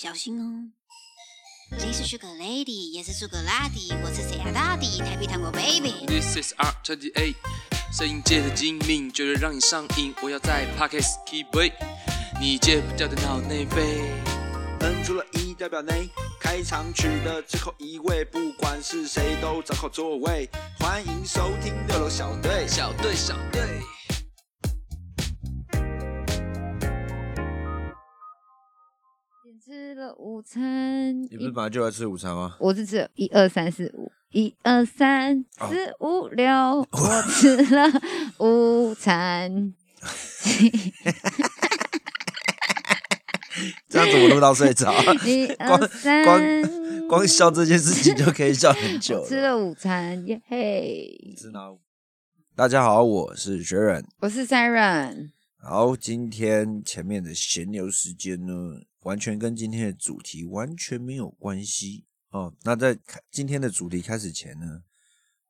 小心哦。你是 Sugar Lady，也是 Sugar 拉蒂，我是谁啊大底，台北糖果 Baby。This is R twenty eight，摄影界的精明，绝对让你上瘾。我要在 Pockets keep way，你戒不掉的脑内啡。摁出了一代表内，开场曲的最后一位，不管是谁都找好座位。欢迎收听六楼小队。小队，小队。午餐，你不是本来就来吃午餐吗？我是吃一二三四五，一二三哦四五六，我吃了午餐。这样怎么录到睡着？一光二三，光光笑这件事情就可以笑很久了。吃了午餐，耶嘿！大家好，我是学忍。我是 Siren，好，今天前面的闲聊时间呢，完全跟今天的主题完全没有关系哦。那在开今天的主题开始前呢，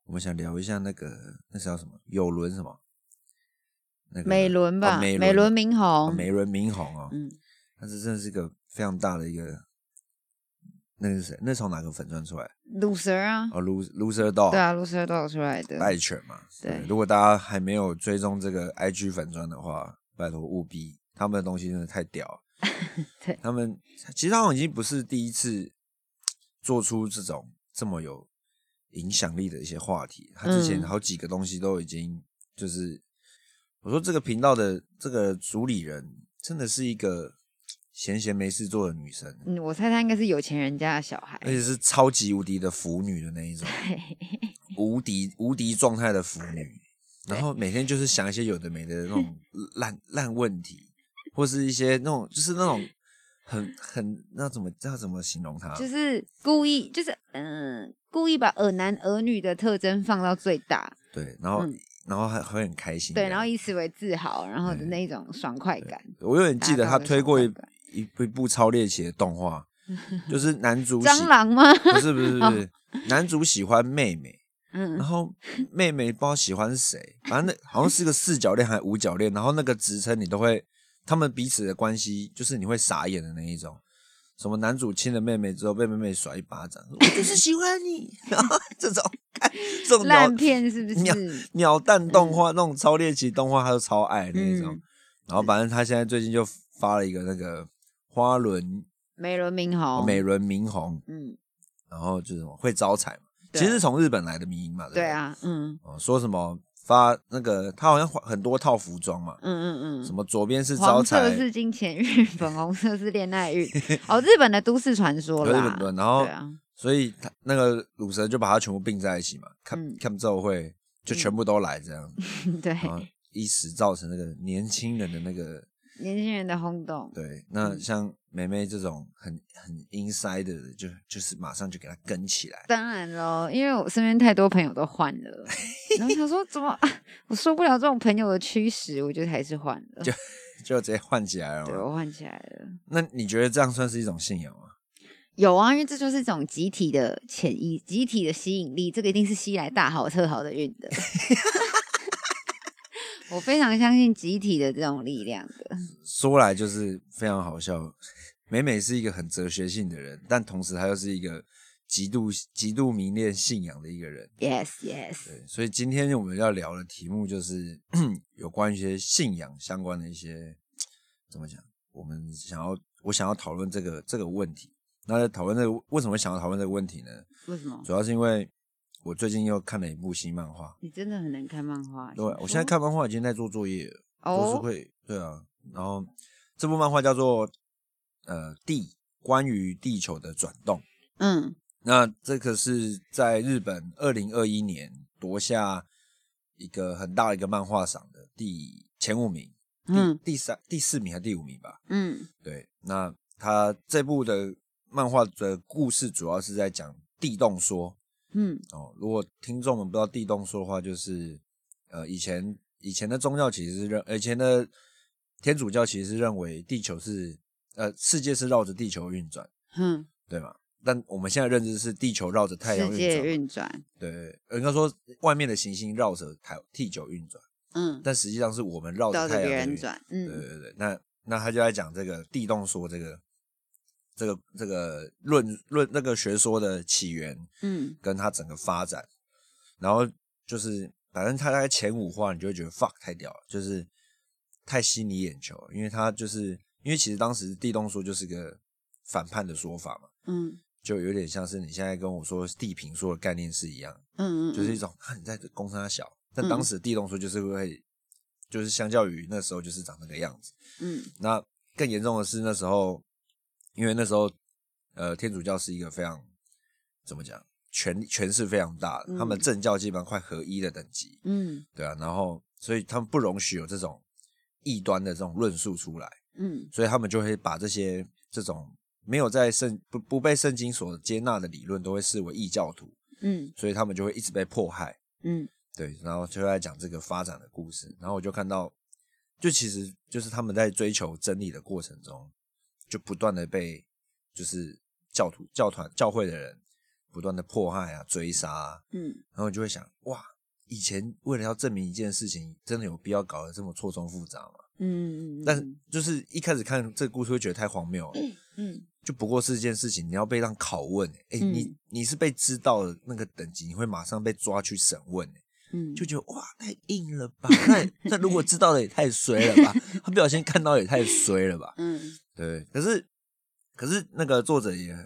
我们想聊一下那个那是叫什么？有轮什么？那个美轮吧，哦美美伦明哦宏，美轮明宏哦。嗯，但是真的是一个非常大的一个，那个是谁？那从哪个粉钻出来？鲁蛇啊，哦，Loser Loser Dog，对啊，，loser dog 出来的，爱犬嘛。对如果大家还没有追踪这个 IG 粉钻的话，拜托务必，他们的东西真的太屌了。对他们其实他们已经不是第一次做出这种这么有影响力的一些话题，他之前嗯好几个东西都已经就是，我说这个频道的这个主理人真的是一个闲闲没事做的女生，嗯，我猜她应该是有钱人家的小孩而，且是超级无敌的腐女的那一种。无敌无敌状态的腐女，然后每天就是想一些有的没的那种烂烂问题，或是一些那种就是那种很很那怎么要怎么形容她？就是故意，就是嗯，故意把儿男儿女的特征放到最大，对，然后、嗯然后还会很开心对，然后以此为自豪，然后的那一种爽快感。我有点记得他推过一一部一部超猎奇的动画，就是 男主喜蟑螂吗？不是不是不是，男主喜欢妹妹，然嗯，后妹妹不知道喜欢谁，反正那好像是个四角恋还是五角恋，然后那个职称你都会，他们彼此的关系就是你会傻眼的那一种。什么男主亲了妹妹之后被妹妹甩一巴掌，我就是喜欢你，然后这种看这种鸟烂片是不是？鸟鸟蛋动画、那种超猎奇动画，他都超爱那一种。嗯然后反正他现在最近就发了一个那个花轮美轮明宏，美轮明宏，嗯，然后就是什么会招财嘛，其实是从日本来的迷因嘛，对不对？对啊，嗯。哦，说什么发那个他好像很多套服装嘛，嗯嗯嗯，什么左边是招黄色财，是金钱运，粉红色是恋爱运。哦，日本的都市传说有日啦，本的，然后对啊，所以他那个乳蛇就把它全部并在一起嘛，看嗯。看奏会就全部都来这样，对，然后一时造成那个年轻人的那个年轻人的轰动，对，那嗯像梅梅这种很很 inside 的，就就是马上就给他跟起来。当然喽，因为我身边太多朋友都换了，然后想说怎么、啊、我受不了这种朋友的驱使，我就还是换了，就就直接换起来了我换起来了。那你觉得这样算是一种信仰吗？有啊，因为这就是一种集体的潜意、集体的吸引力，这个一定是吸来大好特好的运的。我非常相信集体的这种力量的。说来就是非常好笑。美美是一个很哲学性的人，但同时她又是一个极度极度迷恋信仰的一个人。Yes, yes，对，所以今天我们要聊的题目就是 有关于一些信仰相关的一些怎么讲？我们想要我想要讨论这个这个问题。那在讨论这个为什么想要讨论这个问题呢？为什么？主要是因为我最近又看了一部新漫画。你真的很能看漫画。对，我现在看漫画已经在做作业了，都是哦，会对啊。然后这部漫画叫做呃地关于地球的转动。嗯那这个是在日本二零二一年夺下一个很大的一个漫画赏的第前五名，第、嗯第三第四名还是第五名吧？嗯对，那他这部的漫画的故事主要是在讲地动说嗯。哦。如果听众们不知道地动说的话，就是呃以前以前的宗教其实是认，以前的天主教其实是认为地球是呃世界是绕着地球运转，嗯，对吗？但我们现在认知是地球绕着太阳世界运转嘛，运转，对，应该说外面的行星绕着太地球运转，嗯，但实际上是我们绕着太阳在运人转，对嗯对对，那那他就在讲这个地动说这个这个这个论论那个学说的起源嗯。跟它整个发展，然后就是反正它大概前五话，你就会觉得 fuck 太屌了，就是太吸你眼球了，因为它就是因为其实当时地动说就是个反叛的说法嘛，嗯。就有点像是你现在跟我说地平说的概念是一样，嗯嗯，就是一种啊你在这攻他小，但当时的地动说就是会，就是相较于那时候就是长那个样子。嗯。那更严重的是那时候，因为那时候呃天主教是一个非常怎么讲权权势非常大的，他们嗯。政教基本上快合一的等级，嗯。对啊，然后所以他们不容许有这种异端的这种论述出来，嗯。所以他们就会把这些这种没有在圣不不被圣经所接纳的理论都会视为异教徒，嗯。所以他们就会一直被迫害。嗯。对，然后就在讲这个发展的故事，然后我就看到，就其实就是他们在追求真理的过程中，就不断的被就是教徒、教团、教会的人不断的迫害啊、追杀啊，嗯。然后你就会想，哇，以前为了要证明一件事情，真的有必要搞得这么错综复杂吗？嗯，但是就是一开始看这个故事会觉得太荒谬了，嗯就不过是一件事情，你要被让拷问、欸，哎、你嗯。你是被知道的那个等级，你会马上被抓去审问、欸，嗯就觉得哇，太硬了吧？那那如果知道的也太衰了吧？他不小心看到也太衰了吧？嗯 对，可是可是那个作者也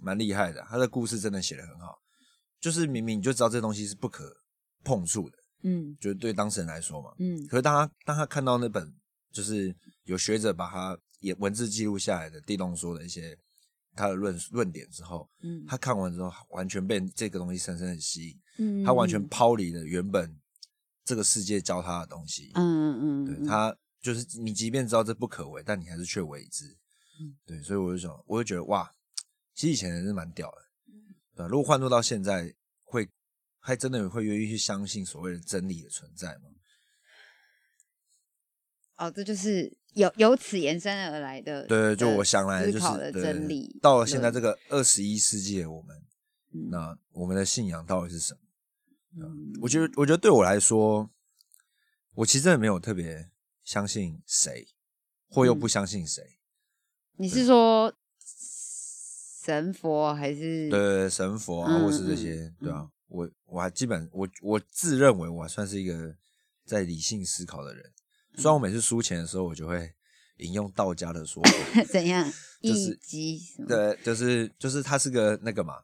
蛮厉害的，他的故事真的写得很好，就是明明你就知道这东西是不可碰触的，嗯就是对当事人来说嘛。嗯可是当他当他看到那本就是有学者把他也文字记录下来的地动说的一些他的论论点之后，嗯他看完之后完全被这个东西深深的吸引。嗯，他完全抛离了原本这个世界教他的东西。嗯嗯对他就是你，即便知道这不可为，但你还是却为之。嗯对，所以我就想，我就觉得哇，其实以前人是蛮屌的，嗯对吧、如果换做到现在，会还真的会愿意去相信所谓的真理的存在吗？哦，这就是由由此延伸而来的，对，就我想来就是的真理。到了现在这个二十一世纪的我们，嗯那我们的信仰到底是什么？嗯我觉得，我觉得对我来说，我其实真的没有特别相信谁，或又不嗯相信谁。你是说神佛还是？对对对神佛啊，嗯或是这嗯些，对啊，我我还基本我我自认为我还算是一个在理性思考的人，虽然我每次输钱的时候，我就会引用道家的说法，怎样？就是一击什么？对，就是就是他是个那个嘛，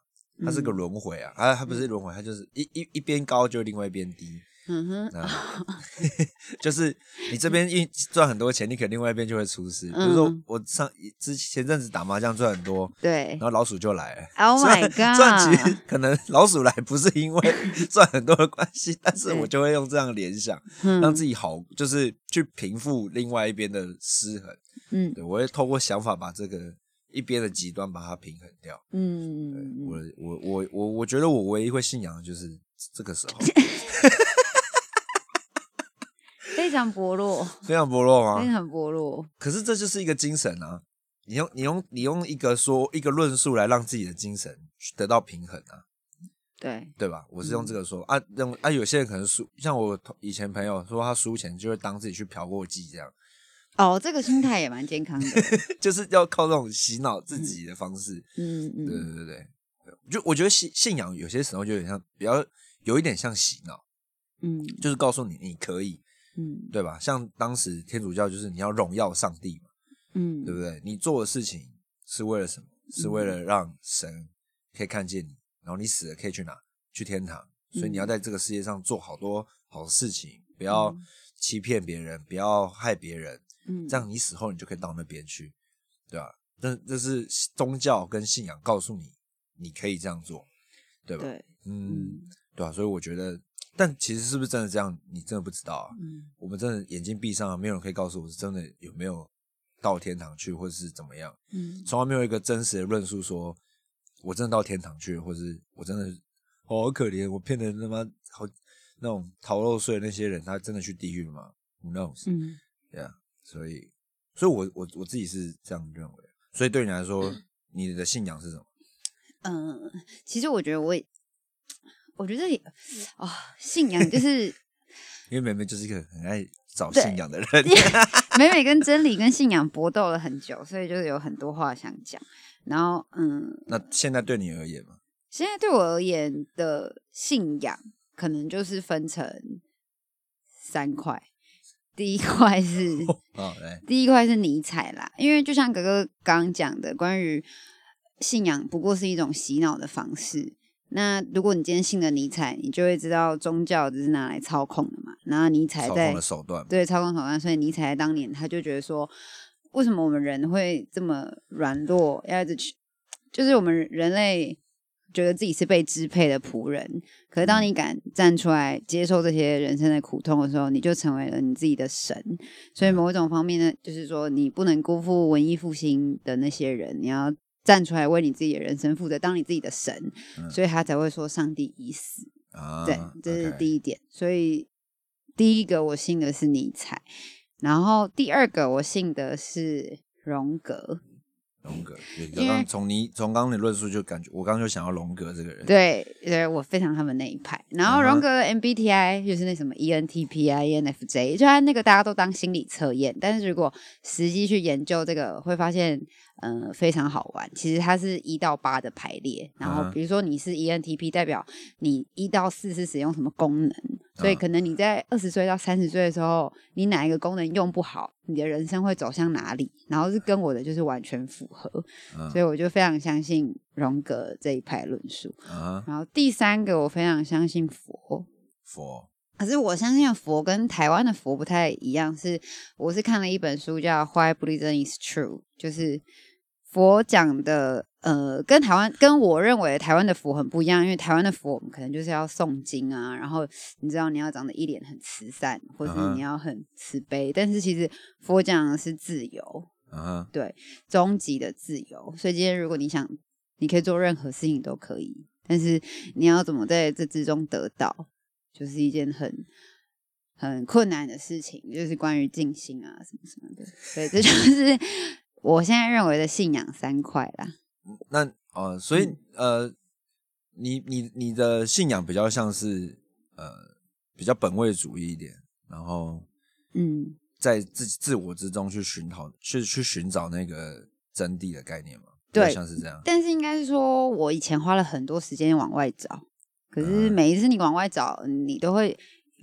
它是个嗯轮回啊，啊，它不是轮回，它就是一一一边高就另外一边低，嗯哼，那 就是你这边一赚很多钱，你可能另外一边就会出事。比如说嗯我上之前阵子打麻将赚很多，对然。后老鼠就来了。Oh 虽 my god！赚钱可能老鼠来不是因为赚很多的关系，但是我就会用这样联想，嗯让自己好，就是去平复另外一边的失衡。嗯对我会透过想法把这个一边的极端把它平衡掉。嗯我我我我我觉得我唯一会信仰的就是这个时候，非常薄弱，非常薄弱吗？非常薄弱。可是这就是一个精神啊！你用你用你用一个说一个论述来让自己的精神得到平衡啊，对，对吧？我是用这嗯个说、啊，用啊，有些人可能输，像我同以前朋友说他输钱就会当自己去嫖过妓，这样哦，这个心态也蛮健康的。就是要靠这种洗脑自己的方式。嗯嗯对对对，就我觉得信信仰有些时候就有点像比较有一点像洗脑，嗯就是告诉你你可以，嗯对吧？像当时天主教就是你要荣耀上帝嘛。嗯，对不对？你做的事情是为了什么？是为了让神可以看见你，然后你死了可以去哪？去天堂。所以你要在这个世界上做好多好事情，不要嗯欺骗别人，不要害别人，嗯这样你死后你就可以到那边去，对吧？这这是宗教跟信仰告诉你你可以这样做，对吧？对，嗯，对吧？所以我觉得，但其实是不是真的这样，你真的不知道啊。嗯我们真的眼睛闭上，没有人可以告诉我是真的有没有到天堂去，或者是怎么样。嗯从来没有一个真实的论述说，我真的到天堂去了，或是我真的好可怜，我骗的他妈好那种逃漏税的那些人，他真的去地狱了吗？Who knows？嗯对啊，所以，所以我我我自己是这样认为。所以对你来说，你的信仰是什么？嗯，其实我觉得我也，我觉得也啊、信仰就 是因为妹妹就是一个很爱找信仰的人。美美跟真理跟信仰搏斗了很久，所以就是有很多话想讲。然后嗯，那现在对你而言嘛，现在对我而言的信仰，可能就是分成三块。第一块是 第一块是尼采啦，因为就像哥哥刚刚讲的，关于信仰不过是一种洗脑的方式。那如果你今天信了尼采，你就会知道宗教只是拿来操控的嘛。然后尼采在操控的手段，对操控手段，所以尼采在当年他就觉得说，为什么我们人会这么软弱，要一直去，就是我们人类觉得自己是被支配的仆人，可是当你敢站出来接受这些人生的苦痛的时候，你就成为了你自己的神。所以某一种方面呢，就是说你不能辜负文艺复兴的那些人，你要站出来为你自己的人生负责，当你自己的神，嗯所以他才会说上帝已死。啊，对，这是第一点。所以第一个我信的是尼采，然后第二个我信的是荣格。龙哥，对刚刚从你从刚刚的论述就感觉，我刚刚就想要龙哥这个人，对，对我非常他们那一派。然后荣格的 MBTI 就是那什么 E ENTP 啊、ENFJ，就他那个大家都当心理测验，但是如果实际去研究这个，会发现嗯、呃非常好玩。其实它是一到八的排列，然后比如说你是 E ENTP，代表你一到四是使用什么功能，所以嗯可能你在二十岁到三十岁的时候，你哪一个功能用不好，你的人生会走向哪里，然后是跟我的就是完全符合，嗯所以我就非常相信荣格这一派论述。啊，然后第三个，我非常相信佛。佛，可是我相信佛跟台湾的佛不太一样，是我是看了一本书叫《Why Buddhism is True》，就是佛讲的，呃，跟台湾跟我认为台湾的佛很不一样，因为台湾的佛我们可能就是要诵经啊，然后你知道你要长得一脸很慈善，或者嗯哼你要很慈悲，但是其实佛讲的是自由，啊，终极的自由。所以今天如果你想，你可以做任何事情都可以，但是你要怎么在这之中得到，就是一件很很困难的事情，就是关于静心啊什么什么的。所以这就是我现在认为的信仰三块啦。那呃，所以嗯呃，你你你的信仰比较像是呃比较本位主义一点，然后嗯，在自己自我之中去寻讨，去去寻找那个真谛的概念嘛，对像是这样。但是应该是说，我以前花了很多时间往外找，可是嗯每一次你往外找，你都会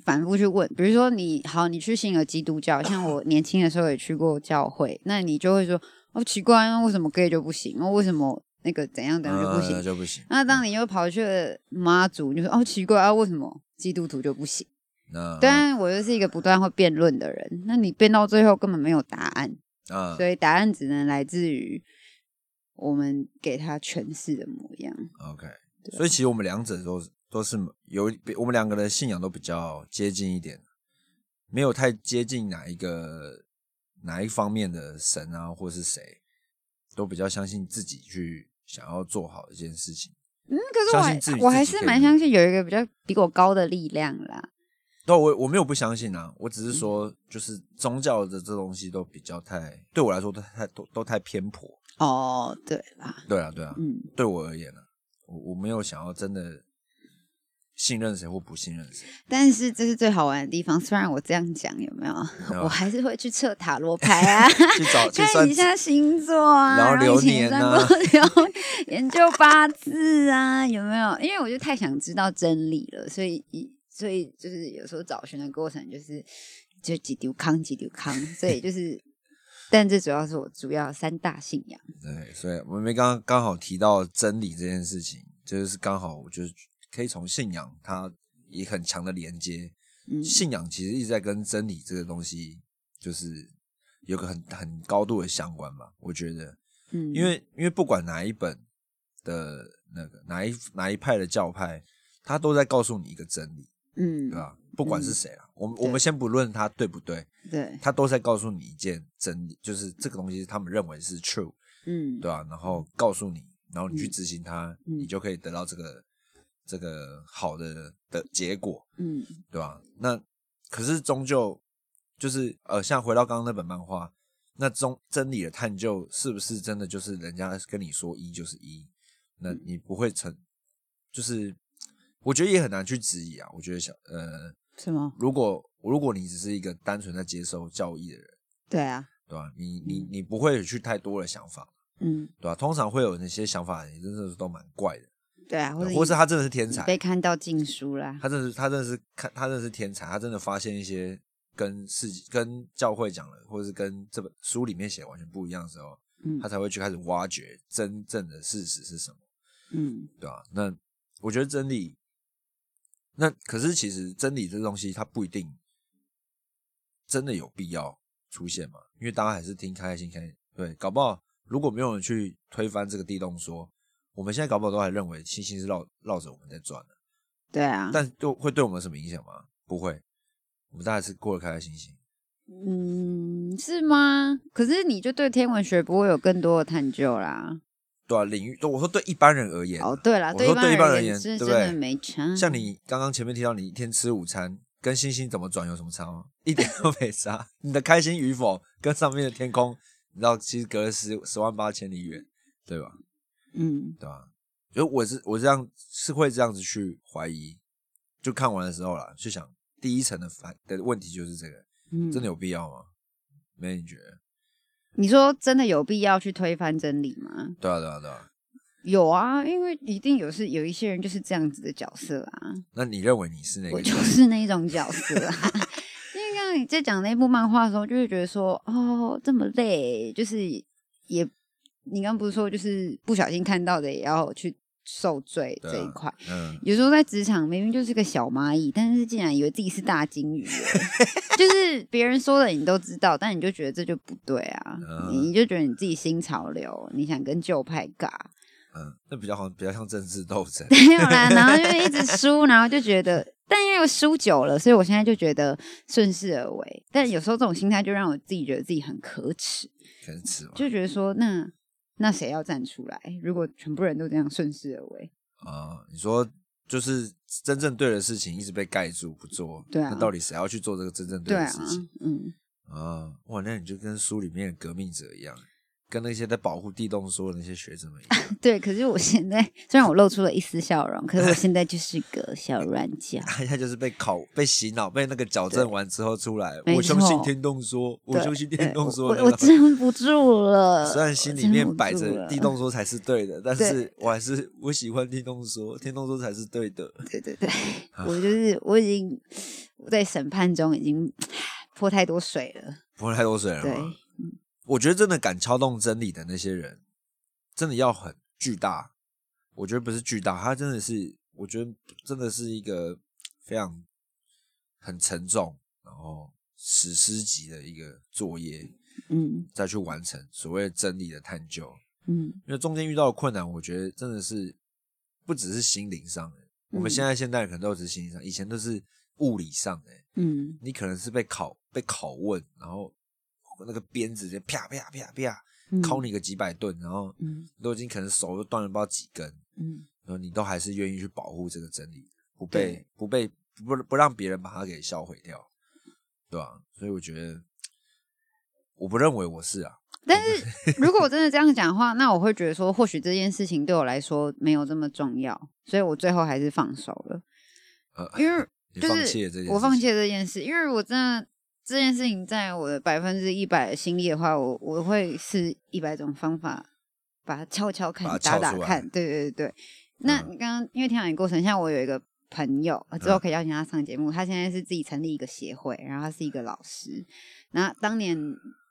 反复去问。比如说你好，你去信了基督教，像我年轻的时候也去过教会，那你就会说哦，奇怪，那为什么 gay 就不行？哦，为什么那个怎样怎样就不行？呃就不行。那当你又跑去了妈祖，你就说哦，奇怪啊，为什么基督徒就不行？那当然，我又是一个不断会辩论的人，那你辩到最后根本没有答案。啊所以答案只能来自于我们给他诠释的模样。OK，所以其实我们两者都是都是有我们两个的信仰都比较接近一点，没有太接近哪一个哪一方面的神啊，或是谁，都比较相信自己去想要做好一件事情。嗯，可是我我还是蛮相信有一个比较比我高的力量啦。对，我我没有不相信啊，我只是嗯说，就是宗教的这东西都比较太，对我来说都太都都太偏颇。哦，对啦，对啊，对啊，嗯，对我而言呢、啊，我我没有想要真的信任谁或不信任谁。但是这是最好玩的地方。虽然我这样讲，有没有？有我还是会去测塔罗牌啊，去找 去看一下星座啊，然后流以前也年啊算过流研究八字啊，有没有？因为我就太想知道真理了，所以所以就是有时候找寻的过程就是就几丢康几丢康，所以就是，但这主要是我主要三大信仰。对，所以我们刚刚好提到真理这件事情，就是刚好我就是可以从信仰它也很强的连接。嗯。信仰其实一直在跟真理这个东西，就是有个很很高度的相关吧。我觉得，嗯，因为因为不管哪一本的那个哪一哪一派的教派，他都在告诉你一个真理，嗯对吧？不管是谁啊，我们我们先不论他对不对，对，他都在告诉你一件真理，就是这个东西他们认为是 true，嗯。对吧、然后告诉你，然后你去嗯。执行它，嗯。你就可以得到这个这个好的的结果，嗯对吧？那可是终究就是呃，像回到刚刚那本漫画，那中真理的探究是不是真的就是人家跟你说一就是一？那嗯你不会成，就是我觉得也很难去质疑啊。我觉得想呃，什么？如果如果你只是一个单纯在接受教义的人，对啊，对吧？你你嗯你不会去太多的想法，嗯，对吧、通常会有那些想法的人，真的是都蛮怪的，对啊，或者或是他真的是天才，被看到禁书啦，他真的是他真的是看他真的是天才，他真的发现一些跟世跟教会讲的，或者是跟这本书里面写的完全不一样的时候，嗯。他才会去开始挖掘真正的事实是什么，嗯。对啊、那我觉得真理，那可是其实真理这东西，它不一定真的有必要出现嘛，因为大家还是听开开心开心，对，搞不好如果没有人去推翻这个地动说，我们现在搞不好都还认为星星是绕绕着我们在转的。对啊，但就会对我们有什么影响吗？不会，我们大概是过得开开心心。嗯，是吗？可是你就对天文学不会有更多的探究啦。对啊，领域，我说对一般人而言，哦，对啦，我说对一般人而言，对不对？真的没差。像你刚刚前面提到，你一天吃午餐跟星星怎么转有什么差吗？一点都没差。你的开心与否跟上面的天空，你知道其实隔了十十万八千里远，对吧？嗯对吧？就我是我这样是会这样子去怀疑，就看完的时候啦，就想第一层的反的问题就是这个，嗯，真的有必要吗？没你觉得？你说真的有必要去推翻真理吗？对啊，对啊，对啊。有啊，因为一定有是有一些人就是这样子的角色啊，那你认为你是哪我就？是那种角色啊。因为刚刚你在讲那部漫画的时候，就会觉得说，哦，这么累，就是也，你刚刚不是说就是不小心看到的也要去受罪这一块。嗯，有时候在职场明明就是个小蚂蚁，但是竟然以为自己是大金鱼，就是别人说的你都知道，但你就觉得这就不对啊，嗯你就觉得你自己新潮流，你想跟旧派尬，嗯，那比较好，比较像政治斗争。没有啦，然后就一直输，然后就觉得，但因为输久了，所以我现在就觉得顺势而为。但有时候这种心态就让我自己觉得自己很可耻，可耻就觉得说，那那谁要站出来？如果全部人都这样顺势而为，啊、你说就是真正对的事情一直被盖住不做，对啊那到底谁要去做这个真正对的事情，嗯，啊？哇，那你就跟书里面的革命者一样，跟那些在保护地洞说的那些学生们一样，对。可是我现在虽然我露出了一丝笑容，可是我 现在就是个小软脚。他就是被考、被洗脑、被那个矫正完之后出来，我相信错天洞说，我对相信对天动说我我。撑不住了。虽然心里面摆着地洞说才是对的，但是我还是我喜欢地洞说，天洞说才是对的。对对对，我就是我已经我在审判中已经 泼太多水了。泼太多水了对吗？我觉得真的敢敲动真理的那些人，真的要很巨大。我觉得不是巨大，他真的是，我觉得真的是一个非常很沉重，然后史诗级的一个作业，嗯再去完成所谓真理的探究。嗯因为中间遇到的困难，我觉得真的是不只是心灵上的，我们嗯现在现代人可能都只是心灵上，以前都是物理上的。嗯你可能是被拷被拷问，然后那个鞭子就啪啪啪啪嗯。敲你个几百顿，然后嗯。都已经可能手都断了不知道几根，嗯。然后你都还是愿意去保护这个真理，不被不被不不让别人把它给销毁掉，对吧、所以我觉得，我不认为我是啊，但是如果我真的这样讲的话，那我会觉得说，或许这件事情对我来说没有这么重要，所以我最后还是放手了。呃，因为就是弃了这件事，我放弃了这件事，因为我真的这件事情在我的百分之一百的心力的话，我我会是一百种方法把它敲敲看，打打看。对对对对。那刚刚因为天养你过程，像我有一个朋友，呃之后可以邀请他上节目。他现在是自己成立一个协会，然后他是一个老师。那当年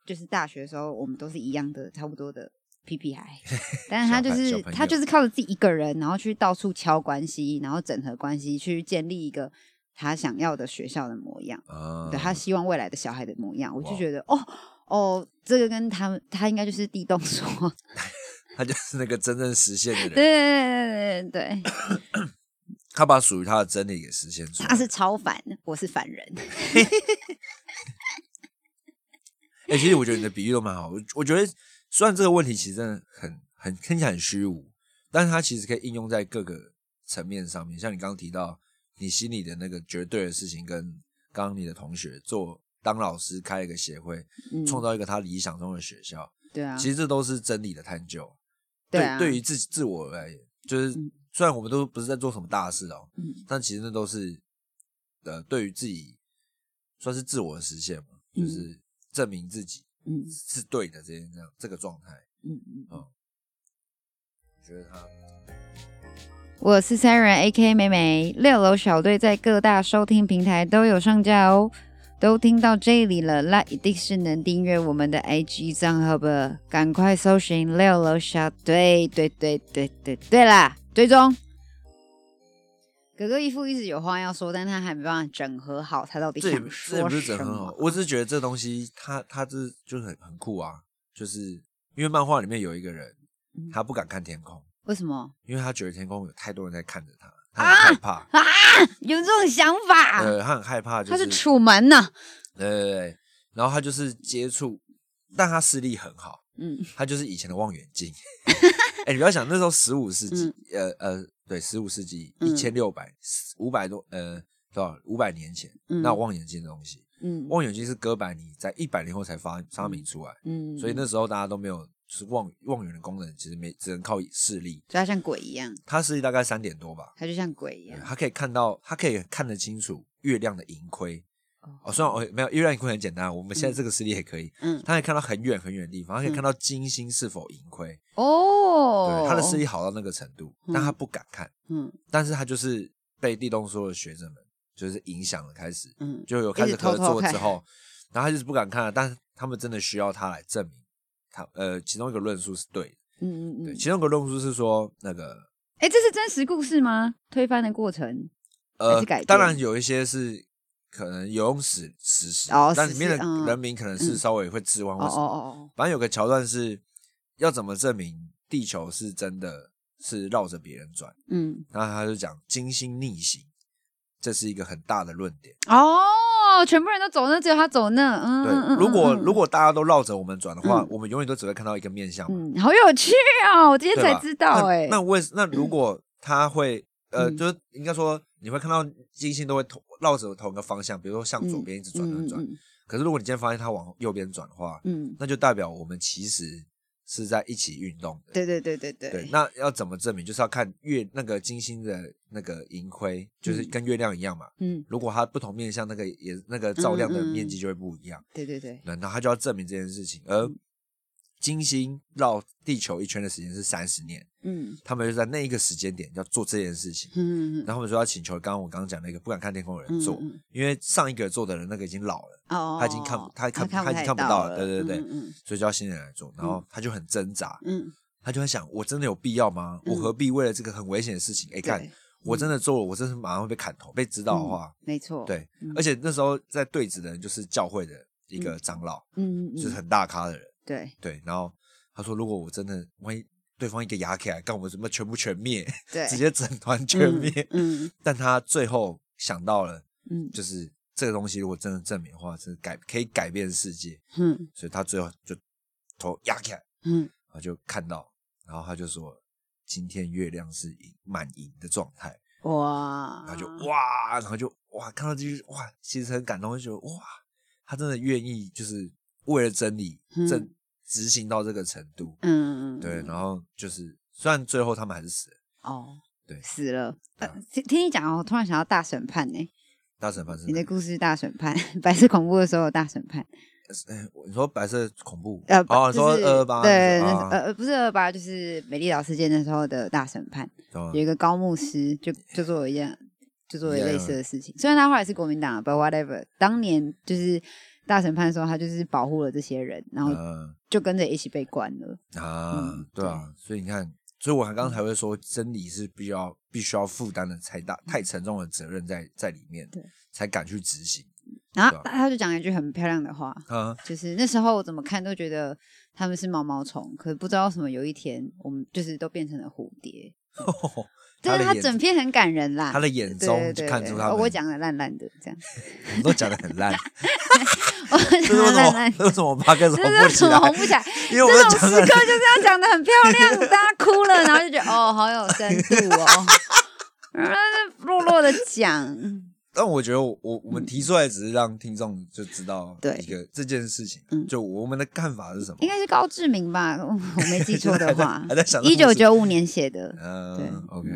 就是大学的时候，我们都是一样的，差不多的屁屁孩。但是他就是他就是靠着自己一个人，然后去到处敲关系，然后整合关系，去建立一个他想要的学校的模样。啊，对他希望未来的小孩的模样，我就觉得哦哦，这个跟他们他应该就是地动说，他就是那个真正实现的对人，对对对对，他把属于他的真理给实现出来。他是超凡，我是凡人。哎、其实我觉得你的比喻都蛮好。我我觉得虽然这个问题其实真的很很听起来很虚无，但是它其实可以应用在各个层面上面。像你刚刚提到你心里的那个绝对的事情，跟刚刚你的同学做当老师开一个协会，嗯，创造一个他理想中的学校，对啊，其实这都是真理的探究。对啊，对于自自我而言，就是嗯虽然我们都不是在做什么大事哦，嗯但其实那都是呃对于自己算是自我的实现嘛，嗯就是证明自己嗯是对的这样这个状态。嗯嗯。觉得他我是 Siren A K 美美，六楼小队在各大收听平台都有上架哦。都听到这里了，那一定是能订阅我们的 IG 账号吧？赶快搜寻六楼小队，对对对对对啦，追踪。哥哥一副一直有话要说，但他还没办法整合好，他到底想不这也不是说什么？，整合好我只是觉得这东西他他这就是很很酷啊，就是因为漫画里面有一个人，嗯他不敢看天空，为什么因为他觉得天空有太多人在看着他，他啊很害怕，啊？有这种想法？呃，他很害怕，就他是楚门呐、对对对，然后他就是接触，但他视力很好，嗯他就是以前的望远镜。哎、你不要想那时候十五世纪，呃呃，对，十五世纪嗯一千六百五百多呃多少五百年前，嗯那望远镜的东西，嗯望远镜是哥白尼在一百年后才发发明出来，嗯，所以那时候大家都没有，就是望望远的功能，其实没只能靠视力。所以他像鬼一样，他视力大概三点多吧，他就像鬼一样。他可以看到，他可以看得清楚月亮的盈亏。哦哦，虽然我没有月亮盈亏很简单，我们现在这个视力也可以，嗯他可以看到很远很远的地方，他可以嗯看到金星是否盈亏。哦，对，他的视力好到那个程度，但他嗯不敢看，嗯但是他就是被地动说的学生们就是影响了，开始嗯，就有开始合作之后，然后他就是不敢看了，但是他们真的需要他来证明他呃，其中一个论述是对的，对，嗯嗯嗯，其中一个论述是说那个哎，这是真实故事吗？推翻的过程？呃，当然有一些是可能有用史史实，哦但里面的人名可能是嗯稍微会置换哦哦或什么。哦反正有个桥段是要怎么证明地球是真的是绕着别人转，嗯，然后他就讲金星逆行，这是一个很大的论点。哦，全部人都走那，只有他走那，嗯，对如果嗯。如果大家都绕着我们转的话嗯，我们永远都只会看到一个面相嘛。嗯，好有趣哦，我今天才知道，那哎，那为那如果他会呃，嗯。就是应该说你会看到金星都会同绕着同一个方向，比如说向左边一直转转转。可是如果你今天发现它往右边转的话，嗯，嗯。那就代表我们其实是在一起运动的。对对对对对，对，那要怎么证明？就是要看月那个金星的那个盈亏，就是嗯跟月亮一样嘛。嗯，如果它不同面向，那个也那个照亮的面积就会不一样。对对对，那然后他就要证明这件事情。而金星绕地球一圈的时间是三十年，嗯。他们就在那一个时间点要做这件事情。嗯嗯然后他们说要请求刚刚我刚刚讲那个不敢看天空的人做，因为上一个做的人那个已经老了，哦，他已经看不他看看他已经看不到了，对对对。嗯嗯所以就要新人来做。然后他就很挣扎，嗯，他就在想：我真的有必要吗？嗯。我何必为了这个很危险的事情？哎，看我真的做了，我真是马上会被砍头。被知道的话，没错，对。嗯，而且那时候在对峙的人就是教会的一个长老，嗯。就是很大咖的人。对。对，然后他说，如果我真的万一对方一个牙起来，干我们什么全部全灭，对，直接整团全灭。嗯。但他最后想到了，嗯。就是这个东西如果真的证明的话，真的改可以改变世界，嗯所以他最后就头压起来，嗯然后就看到，然后他就说，今天月亮是盈满盈的状态，嗯，哇，然后就。哇，然后就哇，看到这句哇，其实很感动，就觉得哇，他真的愿意就是为了真理嗯正执行到这个程度，嗯嗯，对，嗯然后就是虽然最后他们还是死了，哦，对死了。听听你讲哦，我突然想到大审判呢。大审判是你的故事是大审判，白色恐怖的时候有大审判。哎，你说白色恐怖呃，哦，你就是说二二八对，那呃不是二二八，就是美丽岛事件的时候的大审判，有一个高牧师就就做了一样，就做了类似的 事情。虽然他后来是国民党，but whatever，当年就是大审判的时候，他就是保护了这些人，然后嗯就跟着一起被关了。啊嗯，对啊，所以你看，所以我刚才会说，真理是必须要必须要负担的太大太沉重的责任在在里面，对，才敢去执行然后他就讲了一句很漂亮的话，啊。就是那时候我怎么看都觉得他们是毛毛虫，可不知道什么有一天我们就是都变成了蝴蝶。对啊，他他的整篇很感人啦。他的眼中就看出他我讲的烂烂的这样，我们都讲的很烂，我 讲的烂烂？这为什么我们八个红这不起来红？不起来？因为我这种时们讲的刻就是要讲的很漂亮，大家哭了，然后就觉得哦，好有深度哦。然后就弱弱的讲，但我觉得我我我们提出来只是让听众就知道对一个这件事情嗯，就我们的看法是什么应。该是高志明吧，我没记错的 话还在想，这一九九五年写的。对嗯，OK，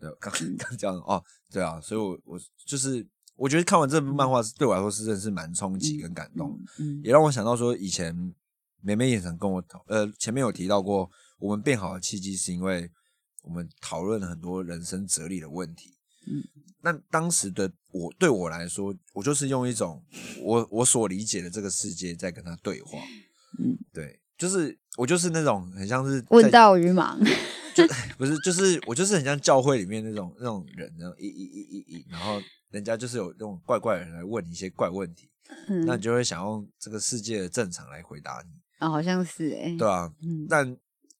对，刚刚这样哦，对啊，所以我我就是我觉得看完这部漫画是对我来说是真的是蛮冲击跟感动，嗯也让我想到说以前美美也曾跟我讨，呃，前面有提到过，我们变好的契机是因为我们讨论了很多人生哲理的问题。嗯，那当时的我对我来说，我就是用一种我我所理解的这个世界在跟他对话。嗯，对，就是我就是那种很像是问道于盲，就不是，就是我就是很像教会里面那种那种人，然后一一一一一，然后人家就是有那种怪怪的人来问你一些怪问题，嗯，那你就会想用这个世界的正常来回答你，啊，好像是哎，对啊，嗯。但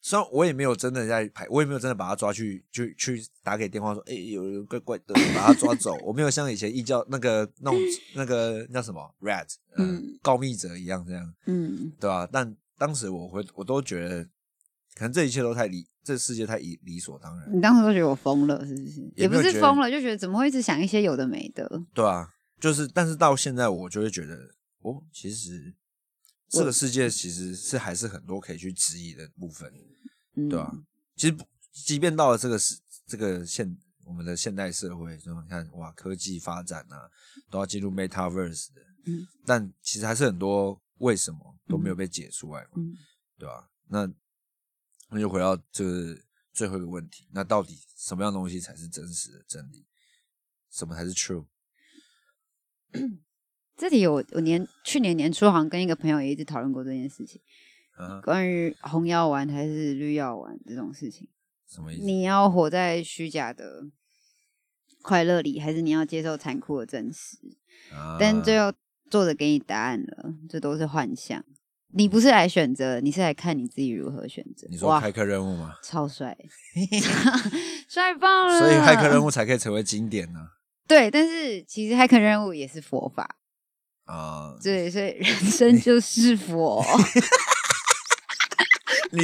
虽然我也没有真的在拍，我也没有真的把他抓去，去去打给电话说，哎、有人怪怪的，把他抓走。我没有像以前异教那个那种那个叫什么 rat，嗯、嗯告密者一样这样，嗯对吧、但当时我会，我都觉得，可能这一切都太理，这世界太理理所当然，你当时都觉得我疯了，是不是？也不是疯了，就觉得怎么会一直想一些有的没的？对啊，就是，但是到现在我就会觉得，哦，其实这个世界其实是还是很多可以去质疑的部分。嗯，对啊，其实即便到了这个是这个现我们的现代社会，就你看哇，科技发展啊，都要进入 metaverse 的，嗯，但其实还是很多为什么都没有被解出来嘛，嗯对吧、那那就回到这个最后一个问题，那到底什么样东西才是真实的真理？什么才是 true？这里我我年去年年初好像跟一个朋友也一直讨论过这件事情，啊，关于红药丸还是绿药丸这种事情，什么意思？你要活在虚假的快乐里，还是你要接受残酷的真实？啊但最后作者给你答案了，这都是幻象。你不是来选择，你是来看你自己如何选择。哇你说骇客任务吗？超帅，帅爆了！所以骇客任务才可以成为经典呢、对，但是其实骇客任务也是佛法，啊。对，所以人生就是佛。你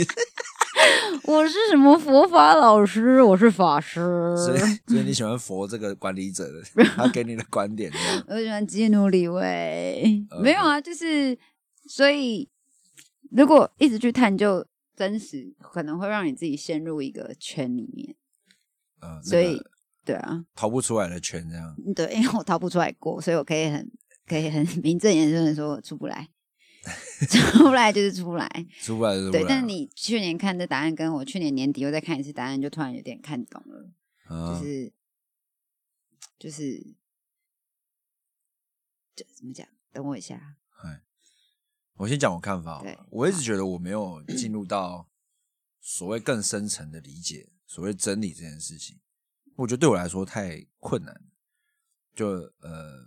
我是什么佛法老师？我是法师。所以所以你喜欢佛这个管理者的，他给你的观点我喜欢基努里维没有啊，就是所以如果一直去探究真实，可能会让你自己陷入一个圈里面。呃，那所以对啊，逃不出来的圈这样。对，因为我逃不出来过，所以我可以很可以很名正言顺的说我出不来，出不来就是出来。出不来就出不来。，对但是你去年看的答案，跟我去年年底又再看一次答案，就突然有点看懂了，啊就是就是就怎么讲？等我一下，我先讲我看法。我一直觉得我没有进入到所谓更深层的理解所谓真理这件事情，我觉得对我来说太困难。就呃，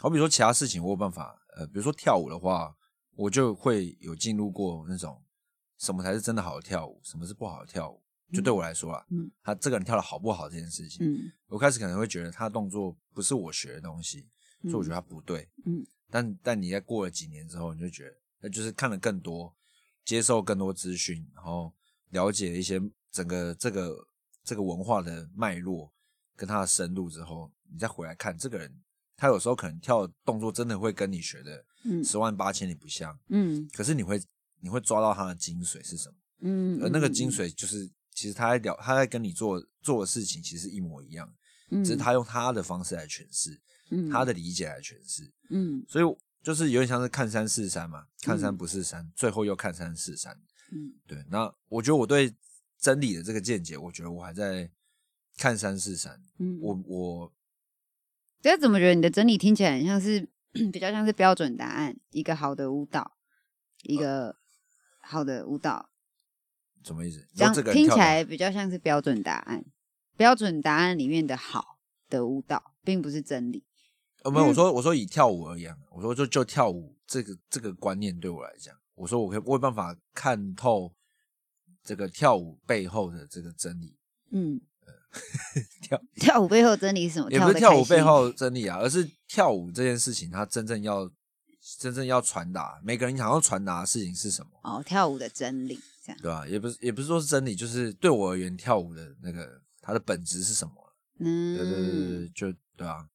好比说其他事情我有办法，呃，比如说跳舞的话，我就会有进入过那种什么才是真的好的跳舞，什么是不好的跳舞。就对我来说啊，嗯他这个人跳的好不好这件事情，嗯我开始可能会觉得他的动作不是我学的东西，所以我觉得他不对。嗯但但你在过了几年之后，你就觉得，那就是看了更多，接受更多资讯，然后了解一些整个这个这个文化的脉络跟它的深度之后，你再回来看这个人，他有时候可能跳的动作真的会跟你学的嗯。十万八千里不像，嗯。可是你会你会抓到他的精髓是什么？嗯，而那个精髓就是，其实他在聊他在跟你做做的事情其实一模一样，嗯，只是他用他的方式来诠释，嗯。他的理解来诠释。嗯。所以就是有点像是看山是山嘛，看山不是山，最后又看山是山。嗯。对，那我觉得我对真理的这个见解，我觉得我还在看山是山。嗯，我我这怎么觉得你的真理听起来很像是比较像是标准答案，一个好的舞蹈，一个好的舞蹈，什么意思？这样听起来比较像是标准答案。标准答案里面的好的舞蹈，并不是真理。呃，没有，我说我说以跳舞而言，我说就就跳舞这个这个观念对我来讲，我说我可以我有办法看透这个跳舞背后的这个真理。嗯，跳 跳舞背后真理是什么？也不是跳舞背后真理啊，而是跳舞这件事情，它真正要真正要传达，每个人想要传达的事情是什么，哦，跳舞的真理这样。对吧、也不是也不是说是真理，就是对我而言，跳舞的那个它的本质是什么？嗯，对对对对对，就对啊。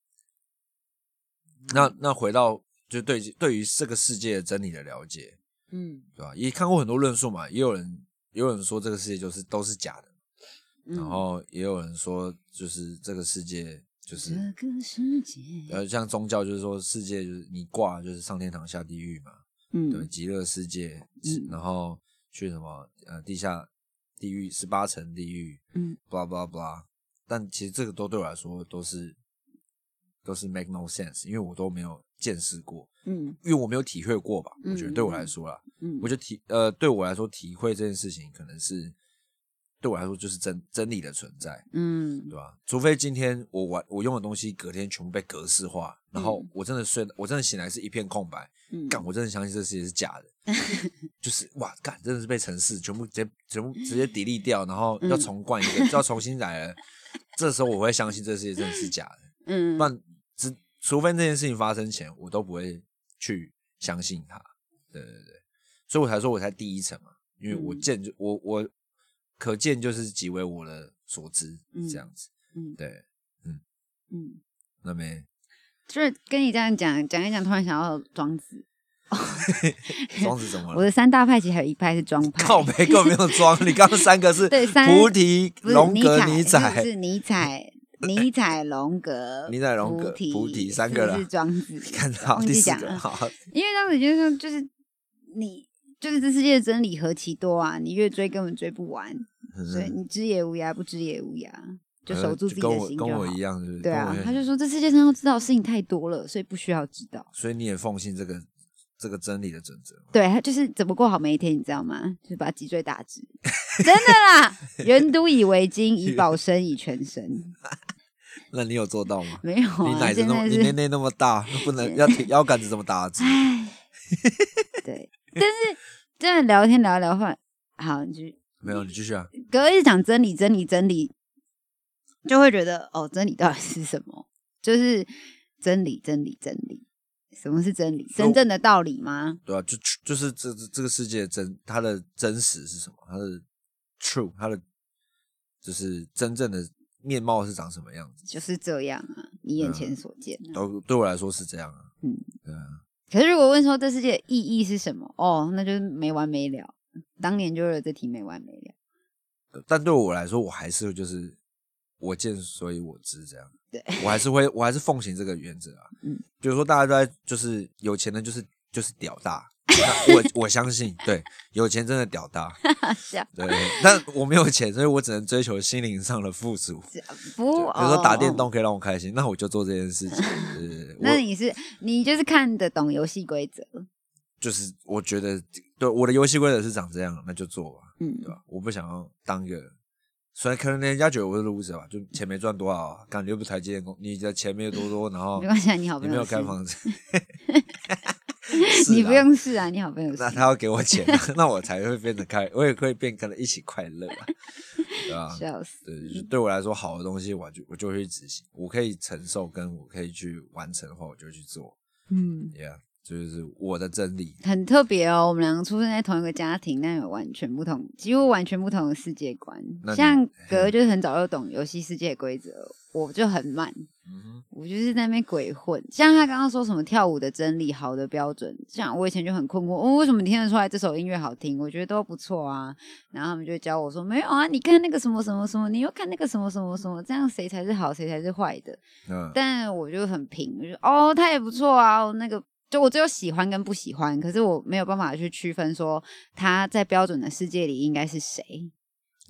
那那回到就对对于这个世界的真理的了解，嗯对吧、也看过很多论述嘛，也有人也有人说这个世界就是都是假的，嗯，然后也有人说就是这个世界就是这个世界，呃，像宗教就是说世界就是你挂就是上天堂下地狱嘛，嗯对，嗯极乐世界，嗯然后去什么呃地下地狱十八层地狱嗯，blah blah blah。但其实这个都对我来说都是都是 make no sense，因为我都没有见识过，嗯因为我没有体会过吧。我觉得嗯对我来说啦，嗯，我觉得体呃对我来说体会这件事情可能是对我来说就是真真理的存在。嗯对吧？除非今天我玩我用的东西隔天全部被格式化，然后嗯我真的睡，我真的醒来是一片空白，嗯干，我真的相信这世界是假的，就是哇，干，真的是被城市全部直接全部直接砥砺掉，然后要嗯重灌一个，就要重新来了。这时候我会相信这世界真的是假的，嗯不然只除非这件事情发生前，我都不会去相信它。对对对，所以我才说我才第一层嘛，因为我嗯见就我我可见就是极为我的所知，嗯这样子。嗯对，嗯嗯，那没就是跟你这样讲讲一讲，突然想到庄子。庄子怎么了？我的三大派其实还有一派是庄派，靠背根本没有装，你刚刚三个是 菩提、龙格、尼尼采，是尼采、尼采、龙格、尼采龙格菩提、三个了是庄子。看到忘第四个，好，因为当时就是说，就是你就是这世界的真理何其多啊，你越追根本追不完，所以你知也无涯，不知也无涯，就守住自己的心就好我跟我。一样，是不是？对啊他就说这世界上要知道的事情太多了，所以不需要知道。所以你也奉行这个这个真理的准则。对他就是怎么过好每一天，你知道吗？就是把脊椎打直，真的啦！人都以为经，以 保身，以全身。那你有做到吗？没有啊，你奶子那么，你内内那么大，不能要挺腰杆子这么大只。唉，对，但是真的聊天聊一聊，后来好，你就没有，你继续啊。哥一直讲真理，真理，真理，就会觉得哦，真理到底是什么？就是真理，真理，真理。什么是真理？真正的道理吗？对啊，就就是这这这个世界的真，它的真实是什么？它的 true，它的就是真正的面貌是长什么样子？就是这样啊，你眼前所见、啊。都对我来说是这样啊。嗯，对啊，可是如果问说这世界的意义是什么？哦，那就是没完没了。当年就有这题没完没了。但对我来说，我还是就是我见所以我知这样。对，我还是会，我还是奉行这个原则啊。嗯，比如说大家都在，就是有钱的，就是就是屌大。我我相信，对，有钱真的屌大。笑对，但我没有钱，所以我只能追求心灵上的富足。不，比如说打电哦。动可以让我开心，那我就做这件事情。那你是你就是看得懂游戏规则，就是我觉得，对我的游戏规则是长这样，那就做吧，嗯对吧？我不想要当一个，虽然可能人家觉得我是 loser 吧，就钱没赚多少啊，感觉又不台积电工，你的钱没有多多，然后没关系啊，你好朋友你没有开房子，你不用试啊，你好朋友 是那他要给我钱，那我才会变得开，我也会变跟他一起快乐啊，对吧？笑死。对，就对我来说，好的东西我就我就会去执行，我可以承受，跟我可以去完成的话，我就去做嗯，，Yeah，这就是我的真理。很特别哦，我们两个出生在同一个家庭，但有完全不同，几乎完全不同的世界观像哥嘿就是很早就懂游戏世界规则，我就很慢，嗯，我就是在那边鬼混。像他刚刚说什么跳舞的真理、好的标准，像我以前就很困惑，哦，为什么你听得出来这首音乐好听？我觉得都不错啊。然后他们就教我说，没有啊，你看那个什么什么什么，你又看那个什么什么什么，这样谁才是好，谁才是坏的？嗯，但我就很平，我就哦，他也不错啊，那个就我只有喜欢跟不喜欢，可是我没有办法去区分说他在标准的世界里应该是谁。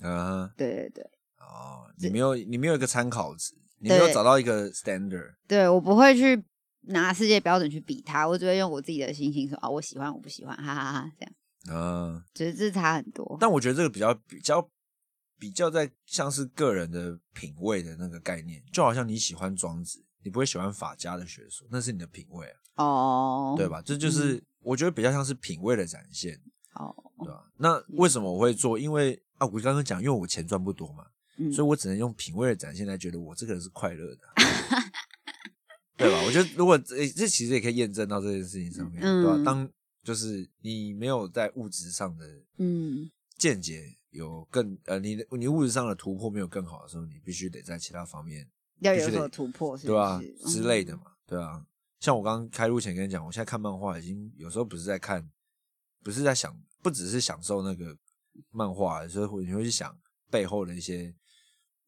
嗯哼，对对对，哦，你没有你没有一个参考值，你没有找到一个 standard，对我不会去拿世界标准去比他，我只会用我自己的心情说啊、我喜欢，我不喜欢，哈哈哈这样，嗯，只是这差很多。但我觉得这个比较比较比较在像是个人的品味的那个概念，就好像你喜欢庄子，你不会喜欢法家的学说，那是你的品味啊，哦，对吧？这就是、我觉得比较像是品味的展现，哦，对吧？那为什么我会做？因为啊，我刚刚讲，因为我钱赚不多嘛，嗯所以我只能用品味的展现来觉得我这个人是快乐的，对吧？我觉得如果这这其实也可以验证到这件事情上面，对吧？嗯当就是你没有在物质上的嗯见解有更呃，你的你物质上的突破没有更好的时候，你必须得在其他方面，要有所突破，是不对吧、是之类的嘛，对啊。像我刚刚开录前跟你讲，我现在看漫画已经有时候不是在看，不是在想，不只是享受那个漫画，所以会你会去想背后的一些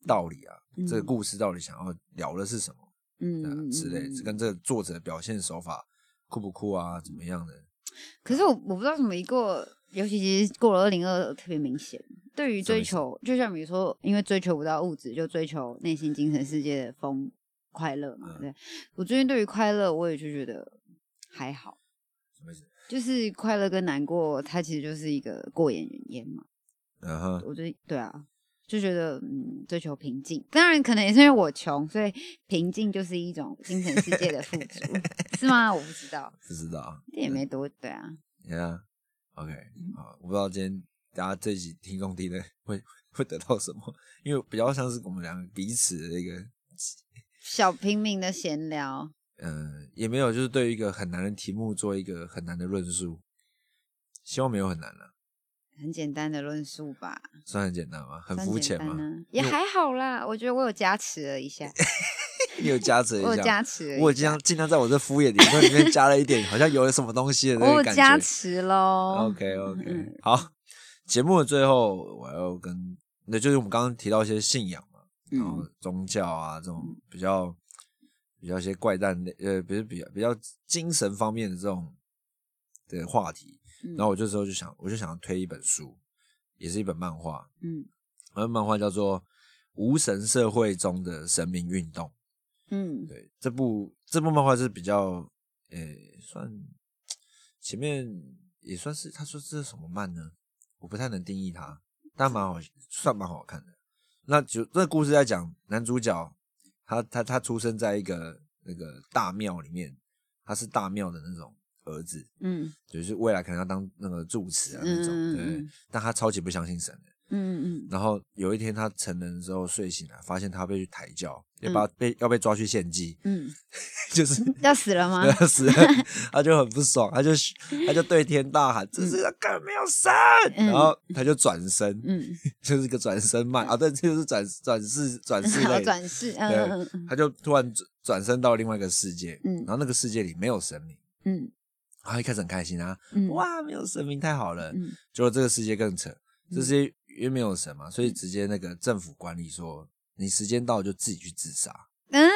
道理啊，嗯这个故事到底想要聊的是什么，嗯之类跟这个作者表现手法酷不酷啊，怎么样的，可是我我不知道怎么一个，尤其是过了二零二特别明显。对于追求，就像比如说，因为追求不到物质，就追求内心精神世界的丰快乐嘛。嗯对我最近对于快乐，我也就觉得还好，什么意思？就是快乐跟难过，它其实就是一个过眼云烟嘛。嗯哼，我就对啊，就觉得嗯，追求平静。当然，可能也是因为我穷，所以平静就是一种精神世界的富足，是吗？我不知道，不知道。也没多对啊。Yeah，OK，、好，我不知道今天大家这一集听众听的会 会得到什么，因为比较像是我们两个彼此的一个，小平民的闲聊，嗯、也没有就是对于一个很难的题目做一个很难的论述，希望没有很难了、很简单的论述吧，算很简单吗？很算肤浅吗？也还好啦。我觉得我有加持了一下，你有加持一我有下，加持我尽量尽量在我这敷衍理论里面加了一点，好像有了什么东西的那我有加个感觉。持喽。OK OK，、嗯好，节目的最后我要跟，那就是我们刚刚提到一些信仰嘛，然后嗯宗教啊这种比较比较一些怪诞类，呃，不是比较比较精神方面的这种的话题。嗯然后我这时候就想，我就想推一本书，也是一本漫画，嗯那漫画叫做《无神社会中的神明运动》。嗯对，这部这部漫画是比较，呃，算前面也算是，他说这是什么漫呢？我不太能定义它，但蛮好，算蛮好看的。那就这故事在讲男主角，他他他出生在一个那个大庙里面，他是大庙的那种儿子，嗯就是未来可能要当那个住持啊那种，对但他超级不相信神的。嗯嗯然后有一天他成人之后睡醒了，发现他被抬轿，要嗯。把被要被抓去献祭，嗯，就是 要死了吗？要？死了，他就很不爽，他就他就对天大喊：“这世界根本没有神！”嗯。然后他就转身，嗯，就是个转身慢啊，对，这就是转转世转世的，转世，嗯对他就突然转转身到另外一个世界，嗯然后那个世界里没有神明，嗯。他一开始很开心啊，嗯，哇，没有神明太好了，嗯。结果这个世界更扯，这世界因为没有神嘛，所以直接那个政府管理说，你时间到就自己去自杀，嗯，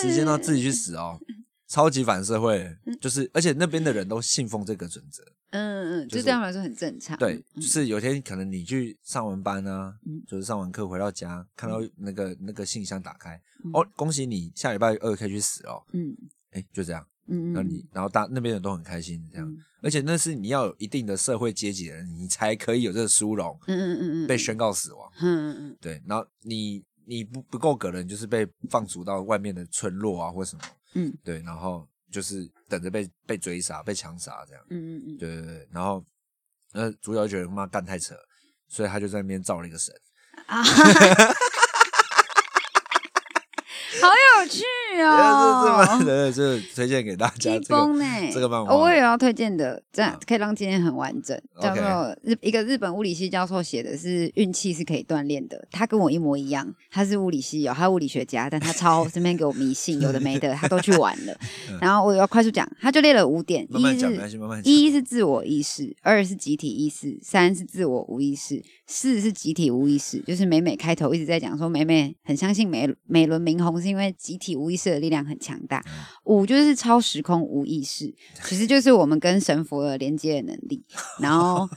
时间到自己去死哦，超级反社会，就是而且那边的人都信奉这个准则，嗯嗯，就就是对他们来说很正常。对，就是有天可能你去上完班啊，嗯。就是上完课回到家，看到那个那个信箱打开，嗯哦，恭喜你下礼拜二可以去死哦，嗯。哎，就这样，嗯，那你然后大那边人都很开心这样嗯，而且那是你要有一定的社会阶级的人，你才可以有这个殊荣，嗯嗯嗯嗯被宣告死亡。嗯嗯嗯对，然后你你不不够格的，人就是被放逐到外面的村落啊或什么，嗯对，然后就是等着被被追杀、被枪杀这样。嗯嗯嗯，对对对，然后那主角觉得妈干太扯，所以他就在那边造了一个神。啊，好有趣对这这哦！对，这推荐给大家激这呢，这个漫画哦我也要推荐的，这样可以让今天很完整。叫做日一个日本物理系教授写的是运气是可以锻炼的，他跟我一模一样，他是物理系哦，他物理学家，但他超身边给我迷信，有的没的他都去玩了。然后我要快速讲，他就列了五点，一慢慢讲，没关是系，慢慢讲。一是自我意识，二是集体意识，三是自我无意识，四是集体无意识。就是美美开头一直在讲说，美美很相信美美轮明宏是因为集体无意识的力量很强大。五就是超时空无意识，其实就是我们跟神佛的连接的能力。然后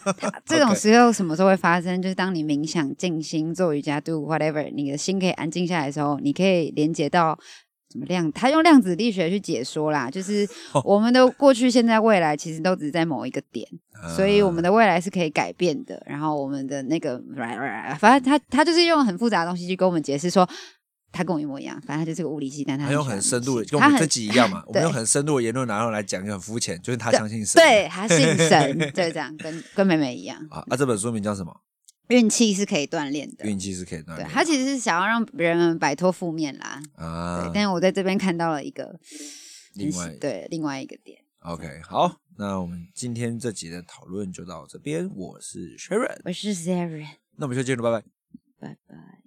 这种时候什么时候会发生？就是当你冥想、静心、做瑜伽、do whatever，你的心可以安静下来的时候，你可以连接到。什么量？他用量子力学去解说啦，就是我们的过去、现在、未来其实都只在某一个点，所以我们的的未来是可以改变的。然后我们的那个，反正他他就是用很复杂的东西去跟我们解释说，他跟我一模一样，反正他就是个物理系，但他他用很深度跟我们这集一样嘛，我们用很深度的言论，然后来讲一个很肤浅，就是他相信神。对，他信神，就这样，跟跟美美一样，啊啊，这本书名叫什么？运气是可以锻炼的。运气是可以锻对炼的。他其实是想要让人们摆脱负面啦，啊对，，但是我在这边看到了一个另外对另外一个点，OK，好，那我们今天这集的讨论就到这边。我是 Sharon，我是 Sharon，那我们就见了，拜拜。拜拜。